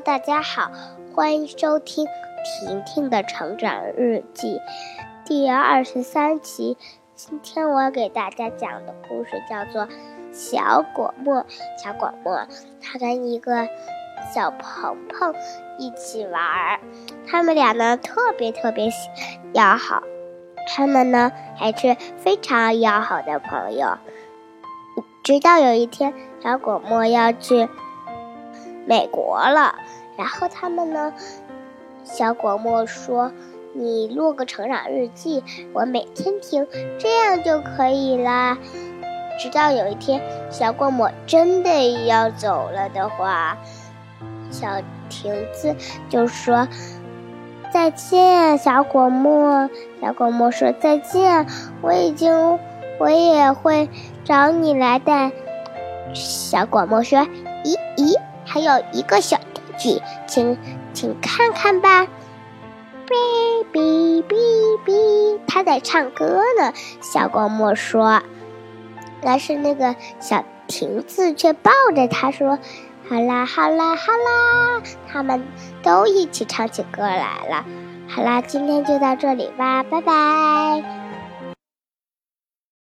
大家好，欢迎收听婷婷的成长日记第二十三集。今天我给大家讲的故事叫做《小果沫》。小果沫他跟一个小鹏鹏一起玩儿，他们俩呢特别特别要好，他们呢还是非常要好的朋友。直到有一天，小果沫要去美国了。然后他们呢？小果沫说：“你录个成长日记，我每天听，这样就可以啦。”直到有一天，小果沫真的要走了的话，小亭子就说：“再见，小果沫。”小果沫说：“再见，我已经，我也会找你来的。”小果木说：“咦咦，还有一个小。”请，请看看吧，哔哔哔哔，他在唱歌呢。小果沫说：“但是那个小亭子却抱着他说：‘好啦，好啦，好啦！’他们都一起唱起歌来了。好啦，今天就到这里吧，拜拜。”